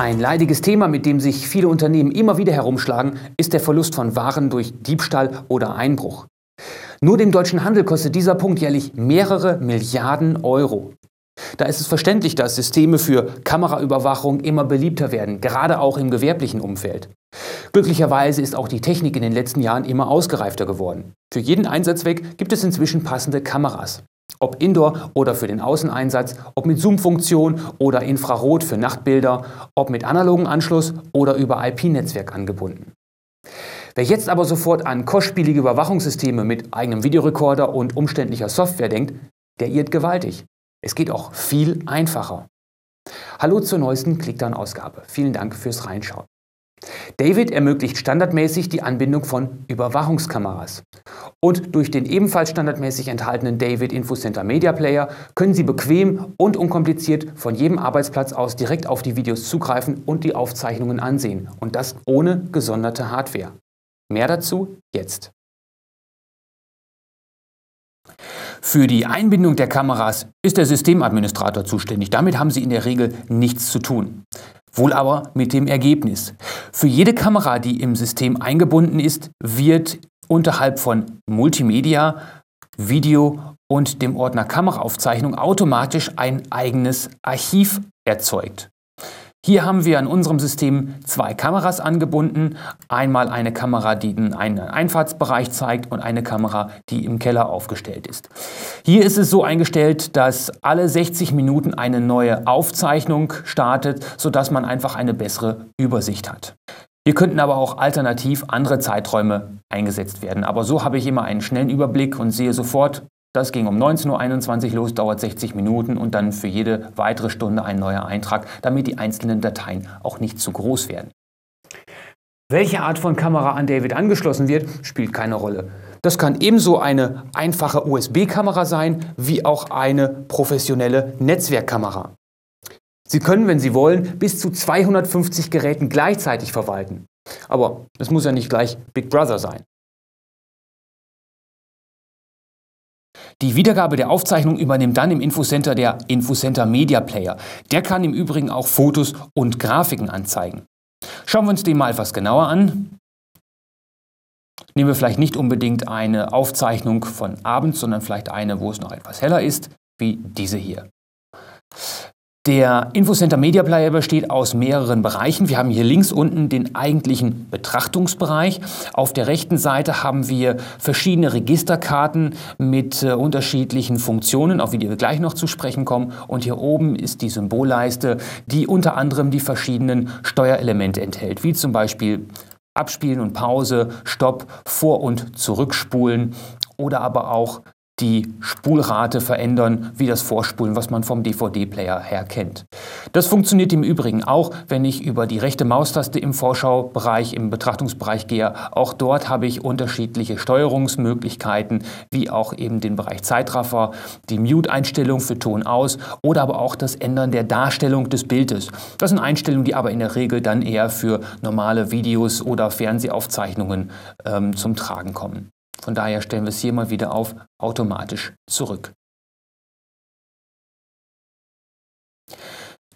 Ein leidiges Thema, mit dem sich viele Unternehmen immer wieder herumschlagen, ist der Verlust von Waren durch Diebstahl oder Einbruch. Nur dem deutschen Handel kostet dieser Punkt jährlich mehrere Milliarden Euro. Da ist es verständlich, dass Systeme für Kameraüberwachung immer beliebter werden, gerade auch im gewerblichen Umfeld. Glücklicherweise ist auch die Technik in den letzten Jahren immer ausgereifter geworden. Für jeden Einsatzzweck gibt es inzwischen passende Kameras. Ob Indoor oder für den Außeneinsatz, ob mit Zoom-Funktion oder Infrarot für Nachtbilder, ob mit analogen Anschluss oder über IP-Netzwerk angebunden. Wer jetzt aber sofort an kostspielige Überwachungssysteme mit eigenem Videorekorder und umständlicher Software denkt, der irrt gewaltig. Es geht auch viel einfacher. Hallo zur neuesten Clickdown-Ausgabe. Vielen Dank fürs Reinschauen. David ermöglicht standardmäßig die Anbindung von Überwachungskameras. Und durch den ebenfalls standardmäßig enthaltenen David Infocenter Media Player können Sie bequem und unkompliziert von jedem Arbeitsplatz aus direkt auf die Videos zugreifen und die Aufzeichnungen ansehen. Und das ohne gesonderte Hardware. Mehr dazu jetzt. Für die Einbindung der Kameras ist der Systemadministrator zuständig. Damit haben Sie in der Regel nichts zu tun. Wohl aber mit dem Ergebnis. Für jede Kamera, die im System eingebunden ist, wird unterhalb von Multimedia, Video und dem Ordner Kameraaufzeichnung automatisch ein eigenes Archiv erzeugt. Hier haben wir an unserem System zwei Kameras angebunden. Einmal eine Kamera, die einen Einfahrtsbereich zeigt und eine Kamera, die im Keller aufgestellt ist. Hier ist es so eingestellt, dass alle 60 Minuten eine neue Aufzeichnung startet, sodass man einfach eine bessere Übersicht hat. Hier könnten aber auch alternativ andere Zeiträume eingesetzt werden. Aber so habe ich immer einen schnellen Überblick und sehe sofort, das ging um 19.21 Uhr los, dauert 60 Minuten und dann für jede weitere Stunde ein neuer Eintrag, damit die einzelnen Dateien auch nicht zu groß werden. Welche Art von Kamera an David angeschlossen wird, spielt keine Rolle. Das kann ebenso eine einfache USB-Kamera sein, wie auch eine professionelle Netzwerkkamera. Sie können, wenn Sie wollen, bis zu 250 Geräten gleichzeitig verwalten. Aber es muss ja nicht gleich Big Brother sein. Die Wiedergabe der Aufzeichnung übernimmt dann im Infocenter der Infocenter Media Player. Der kann im Übrigen auch Fotos und Grafiken anzeigen. Schauen wir uns den mal etwas genauer an. Nehmen wir vielleicht nicht unbedingt eine Aufzeichnung von abends, sondern vielleicht eine, wo es noch etwas heller ist, wie diese hier. Der Infocenter Media Player besteht aus mehreren Bereichen. Wir haben hier links unten den eigentlichen Betrachtungsbereich. Auf der rechten Seite haben wir verschiedene Registerkarten mit äh, unterschiedlichen Funktionen, auf die wir gleich noch zu sprechen kommen. Und hier oben ist die Symbolleiste, die unter anderem die verschiedenen Steuerelemente enthält, wie zum Beispiel Abspielen und Pause, Stopp, Vor- und Zurückspulen oder aber auch die Spulrate verändern, wie das Vorspulen, was man vom DVD-Player her kennt. Das funktioniert im Übrigen auch, wenn ich über die rechte Maustaste im Vorschaubereich, im Betrachtungsbereich gehe. Auch dort habe ich unterschiedliche Steuerungsmöglichkeiten, wie auch eben den Bereich Zeitraffer, die Mute-Einstellung für Ton aus oder aber auch das Ändern der Darstellung des Bildes. Das sind Einstellungen, die aber in der Regel dann eher für normale Videos oder Fernsehaufzeichnungen ähm, zum Tragen kommen. Von daher stellen wir es hier mal wieder auf automatisch zurück.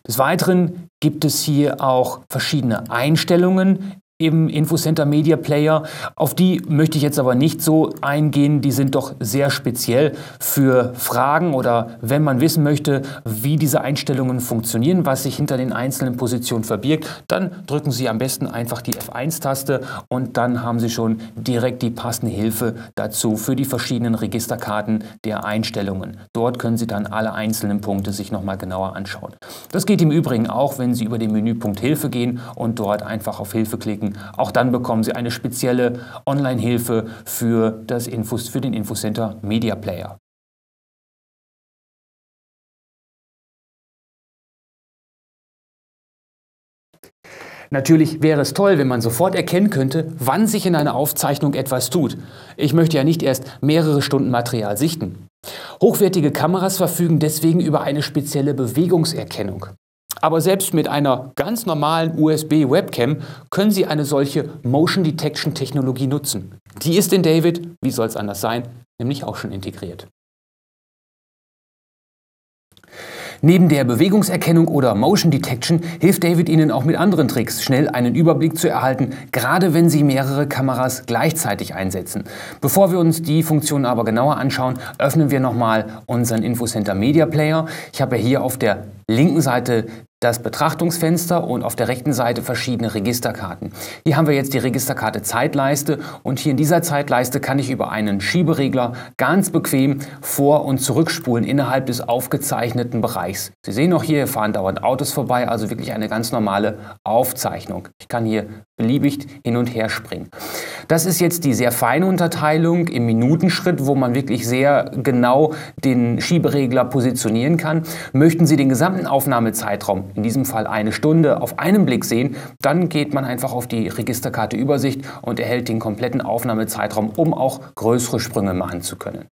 Des Weiteren gibt es hier auch verschiedene Einstellungen im Infocenter Media Player. Auf die möchte ich jetzt aber nicht so eingehen. Die sind doch sehr speziell für Fragen oder wenn man wissen möchte, wie diese Einstellungen funktionieren, was sich hinter den einzelnen Positionen verbirgt, dann drücken Sie am besten einfach die F1-Taste und dann haben Sie schon direkt die passende Hilfe dazu für die verschiedenen Registerkarten der Einstellungen. Dort können Sie dann alle einzelnen Punkte sich nochmal genauer anschauen. Das geht im Übrigen auch, wenn Sie über den Menüpunkt Hilfe gehen und dort einfach auf Hilfe klicken Auch dann bekommen Sie eine spezielle Online-Hilfe für, für den Infocenter Media Player. Natürlich wäre es toll, wenn man sofort erkennen könnte, wann sich in einer Aufzeichnung etwas tut. Ich möchte ja nicht erst mehrere Stunden Material sichten. Hochwertige Kameras verfügen deswegen über eine spezielle Bewegungserkennung. Aber selbst mit einer ganz normalen USB-Webcam können Sie eine solche Motion Detection Technologie nutzen. Die ist in David, wie soll es anders sein, nämlich auch schon integriert. Neben der Bewegungserkennung oder Motion Detection hilft David Ihnen auch mit anderen Tricks, schnell einen Überblick zu erhalten, gerade wenn Sie mehrere Kameras gleichzeitig einsetzen. Bevor wir uns die Funktion aber genauer anschauen, öffnen wir nochmal unseren Infocenter Media Player. Ich habe hier auf der linken Seite das Betrachtungsfenster und auf der rechten Seite verschiedene Registerkarten. Hier haben wir jetzt die Registerkarte Zeitleiste und hier in dieser Zeitleiste kann ich über einen Schieberegler ganz bequem vor- und zurückspulen innerhalb des aufgezeichneten Bereichs. Sie sehen auch hier, hier fahren dauernd Autos vorbei, also wirklich eine ganz normale Aufzeichnung. Ich kann hier beliebig hin und her springen. Das ist jetzt die sehr feine Unterteilung im Minutenschritt, wo man wirklich sehr genau den Schieberegler positionieren kann. Möchten Sie den gesamten Aufnahmezeitraum, in diesem Fall eine Stunde, auf einen Blick sehen, dann geht man einfach auf die Registerkarte Übersicht und erhält den kompletten Aufnahmezeitraum, um auch größere Sprünge machen zu können.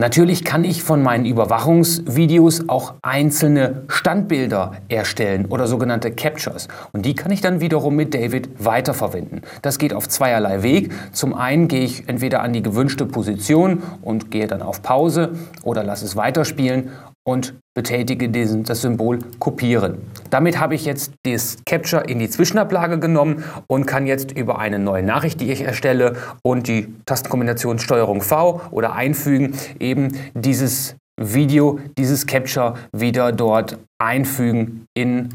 Natürlich kann ich von meinen Überwachungsvideos auch einzelne Standbilder erstellen oder sogenannte Captures. Und die kann ich dann wiederum mit David weiterverwenden. Das geht auf zweierlei Weg. Zum einen gehe ich entweder an die gewünschte Position und gehe dann auf Pause oder lasse es weiterspielen und betätige diesen, das Symbol Kopieren. Damit habe ich jetzt das Capture in die Zwischenablage genommen und kann jetzt über eine neue Nachricht, die ich erstelle und die Tastenkombination STRG V oder einfügen, eben dieses Video, dieses Capture wieder dort einfügen in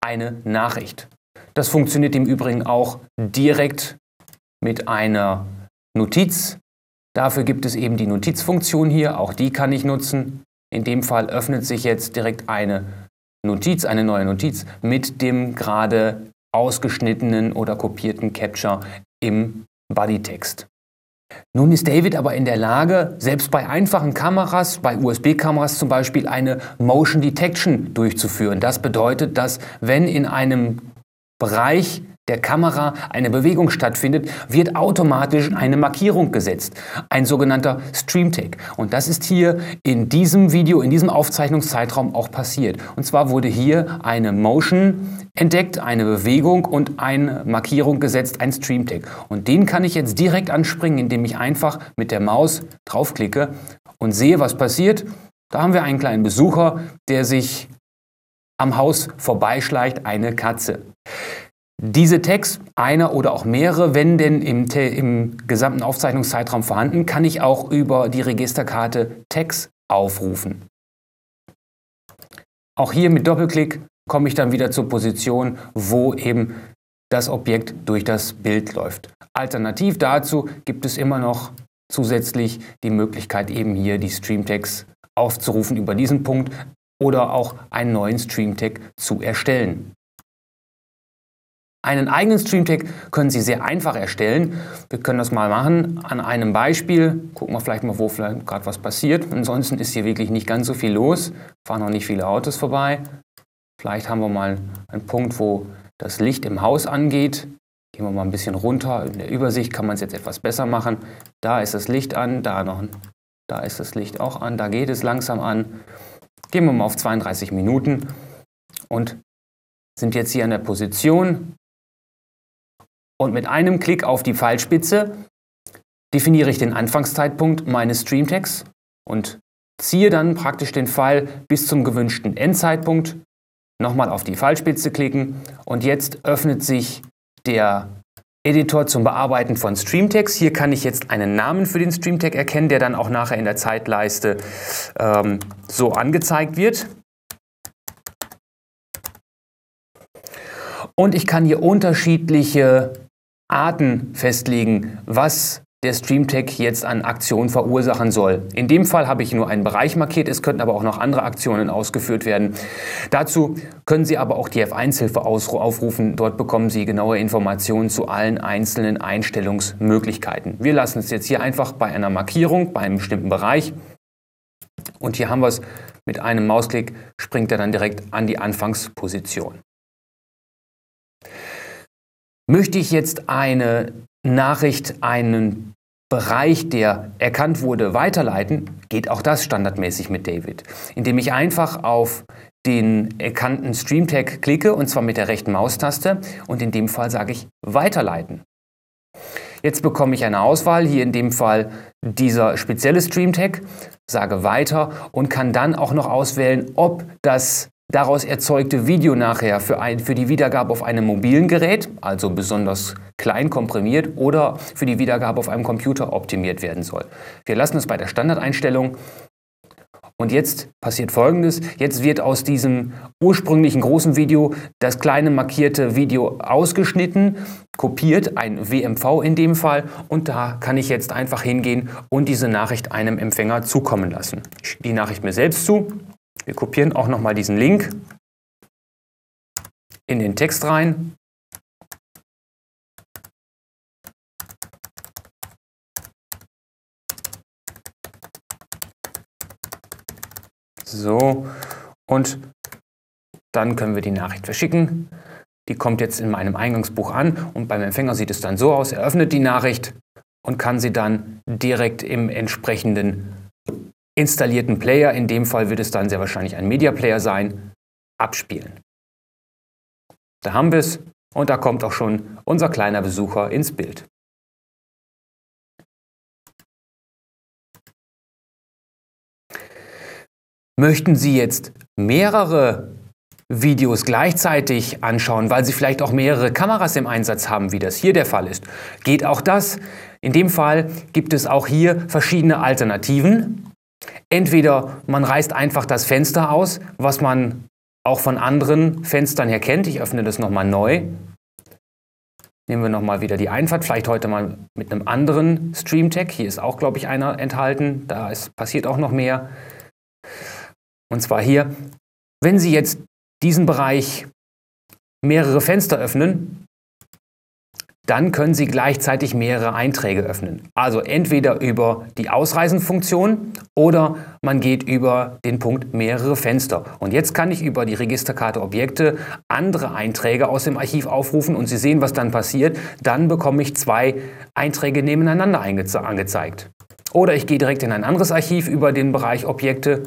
eine Nachricht. Das funktioniert im Übrigen auch direkt mit einer Notiz. Dafür gibt es eben die Notizfunktion hier, auch die kann ich nutzen. In dem Fall öffnet sich jetzt direkt eine Notiz, eine neue Notiz mit dem gerade ausgeschnittenen oder kopierten Capture im Bodytext. Nun ist David aber in der Lage, selbst bei einfachen Kameras, bei USB-Kameras zum Beispiel, eine Motion Detection durchzuführen. Das bedeutet, dass wenn in einem Bereich der Kamera eine Bewegung stattfindet, wird automatisch eine Markierung gesetzt, ein sogenannter Stream-Tag. Und das ist hier in diesem Video, in diesem Aufzeichnungszeitraum auch passiert. Und zwar wurde hier eine Motion entdeckt, eine Bewegung und eine Markierung gesetzt, ein Stream-Tag. Und den kann ich jetzt direkt anspringen, indem ich einfach mit der Maus draufklicke und sehe, was passiert. Da haben wir einen kleinen Besucher, der sich am Haus vorbeischleicht, eine Katze. Diese Tags, einer oder auch mehrere, wenn denn im, im, gesamten Aufzeichnungszeitraum vorhanden, kann ich auch über die Registerkarte Tags aufrufen. Auch hier mit Doppelklick komme ich dann wieder zur Position, wo eben das Objekt durch das Bild läuft. Alternativ dazu gibt es immer noch zusätzlich die Möglichkeit, eben hier die Stream-Tags aufzurufen über diesen Punkt oder auch einen neuen Stream-Tag zu erstellen. Einen eigenen Stream-Tag können Sie sehr einfach erstellen. Wir können das mal machen an einem Beispiel. Gucken wir vielleicht mal, wo vielleicht gerade was passiert. Ansonsten ist hier wirklich nicht ganz so viel los. Fahren noch nicht viele Autos vorbei. Vielleicht haben wir mal einen Punkt, wo das Licht im Haus angeht. Gehen wir mal ein bisschen runter. In der Übersicht kann man es jetzt etwas besser machen. Da ist das Licht an, da noch. Da ist das Licht auch an, da geht es langsam an. Gehen wir mal auf 32 Minuten und sind jetzt hier an der Position, und mit einem Klick auf die Pfeilspitze definiere ich den Anfangszeitpunkt meines Streamtags und ziehe dann praktisch den Pfeil bis zum gewünschten Endzeitpunkt. Nochmal auf die Pfeilspitze klicken und jetzt öffnet sich der Editor zum Bearbeiten von Streamtags. Hier kann ich jetzt einen Namen für den Streamtag erkennen, der dann auch nachher in der Zeitleiste ähm, so angezeigt wird. Und ich kann hier unterschiedliche Arten festlegen, was der StreamTag jetzt an Aktionen verursachen soll. In dem Fall habe ich nur einen Bereich markiert, es könnten aber auch noch andere Aktionen ausgeführt werden. Dazu können Sie aber auch die F1-Hilfe aufrufen. Dort bekommen Sie genaue Informationen zu allen einzelnen Einstellungsmöglichkeiten. Wir lassen es jetzt hier einfach bei einer Markierung, bei einem bestimmten Bereich. Und hier haben wir es mit einem Mausklick, springt er dann direkt an die Anfangsposition. Möchte ich jetzt eine Nachricht, einen Bereich, der erkannt wurde, weiterleiten, geht auch das standardmäßig mit David, indem ich einfach auf den erkannten Stream-Tag klicke und zwar mit der rechten Maustaste und in dem Fall sage ich weiterleiten. Jetzt bekomme ich eine Auswahl, hier in dem Fall dieser spezielle Stream-Tag, sage weiter und kann dann auch noch auswählen, ob das daraus erzeugte Video nachher für, ein, für die Wiedergabe auf einem mobilen Gerät, also besonders klein komprimiert, oder für die Wiedergabe auf einem Computer optimiert werden soll. Wir lassen es bei der Standardeinstellung und jetzt passiert Folgendes. Jetzt wird aus diesem ursprünglichen großen Video das kleine markierte Video ausgeschnitten, kopiert, ein WMV in dem Fall. Und da kann ich jetzt einfach hingehen und diese Nachricht einem Empfänger zukommen lassen. Ich die Nachricht mir selbst zu. Wir kopieren auch nochmal diesen Link in den Text rein. So, und dann können wir die Nachricht verschicken. Die kommt jetzt in meinem Eingangsbuch an und beim Empfänger sieht es dann so aus, er öffnet die Nachricht und kann sie dann direkt im entsprechenden installierten Player, in dem Fall wird es dann sehr wahrscheinlich ein Media Player sein, abspielen. Da haben wir es und da kommt auch schon unser kleiner Besucher ins Bild. Möchten Sie jetzt mehrere Videos gleichzeitig anschauen, weil Sie vielleicht auch mehrere Kameras im Einsatz haben, wie das hier der Fall ist? Geht auch das? In dem Fall gibt es auch hier verschiedene Alternativen. Entweder man reißt einfach das Fenster aus, was man auch von anderen Fenstern her kennt. Ich öffne das nochmal neu. Nehmen wir nochmal wieder die Einfahrt, vielleicht heute mal mit einem anderen Stream-Tag. Hier ist auch, glaube ich, einer enthalten. Da ist, passiert auch noch mehr. Und zwar hier, wenn Sie jetzt diesen Bereich mehrere Fenster öffnen, dann können Sie gleichzeitig mehrere Einträge öffnen. Also entweder über die Ausreisenfunktion oder man geht über den Punkt mehrere Fenster. Und jetzt kann ich über die Registerkarte Objekte andere Einträge aus dem Archiv aufrufen und Sie sehen, was dann passiert. Dann bekomme ich zwei Einträge nebeneinander angezeigt. Oder ich gehe direkt in ein anderes Archiv über den Bereich Objekte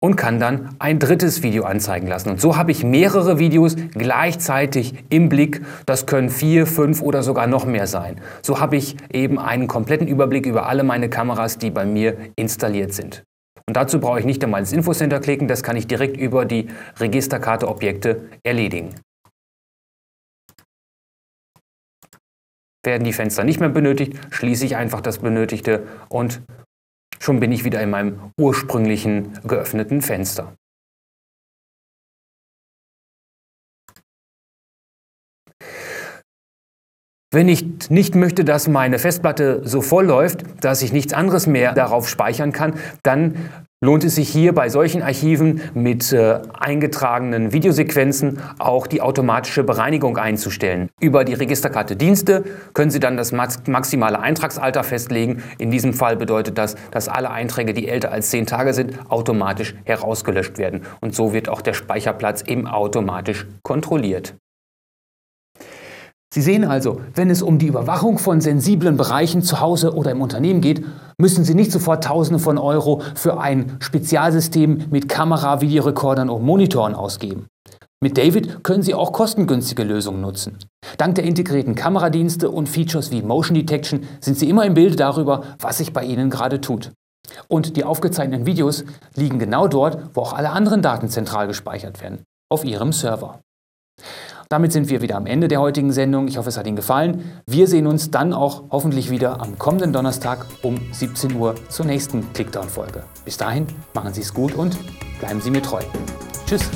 und kann dann ein drittes Video anzeigen lassen. Und so habe ich mehrere Videos gleichzeitig im Blick. Das können vier, fünf oder sogar noch mehr sein. So habe ich eben einen kompletten Überblick über alle meine Kameras, die bei mir installiert sind. Und dazu brauche ich nicht einmal ins Infocenter klicken, das kann ich direkt über die Registerkarte Objekte erledigen. Werden die Fenster nicht mehr benötigt, schließe ich einfach das Benötigte und Schon bin ich wieder in meinem ursprünglichen geöffneten Fenster. Wenn ich nicht möchte, dass meine Festplatte so voll läuft, dass ich nichts anderes mehr darauf speichern kann, dann lohnt es sich hier bei solchen Archiven mit äh, eingetragenen Videosequenzen auch die automatische Bereinigung einzustellen. Über die Registerkarte Dienste können Sie dann das maximale Eintragsalter festlegen. In diesem Fall bedeutet das, dass alle Einträge, die älter als 10 Tage sind, automatisch herausgelöscht werden. Und so wird auch der Speicherplatz eben automatisch kontrolliert. Sie sehen also, wenn es um die Überwachung von sensiblen Bereichen zu Hause oder im Unternehmen geht, müssen Sie nicht sofort Tausende von Euro für ein Spezialsystem mit Kamera, Videorekordern und Monitoren ausgeben. Mit David können Sie auch kostengünstige Lösungen nutzen. Dank der integrierten Kameradienste und Features wie Motion Detection sind Sie immer im Bilde darüber, was sich bei Ihnen gerade tut. Und die aufgezeichneten Videos liegen genau dort, wo auch alle anderen Daten zentral gespeichert werden, auf Ihrem Server. Damit sind wir wieder am Ende der heutigen Sendung. Ich hoffe, es hat Ihnen gefallen. Wir sehen uns dann auch hoffentlich wieder am kommenden Donnerstag um 17 Uhr zur nächsten Clickdown-Folge. Bis dahin, machen Sie es gut und bleiben Sie mir treu. Tschüss.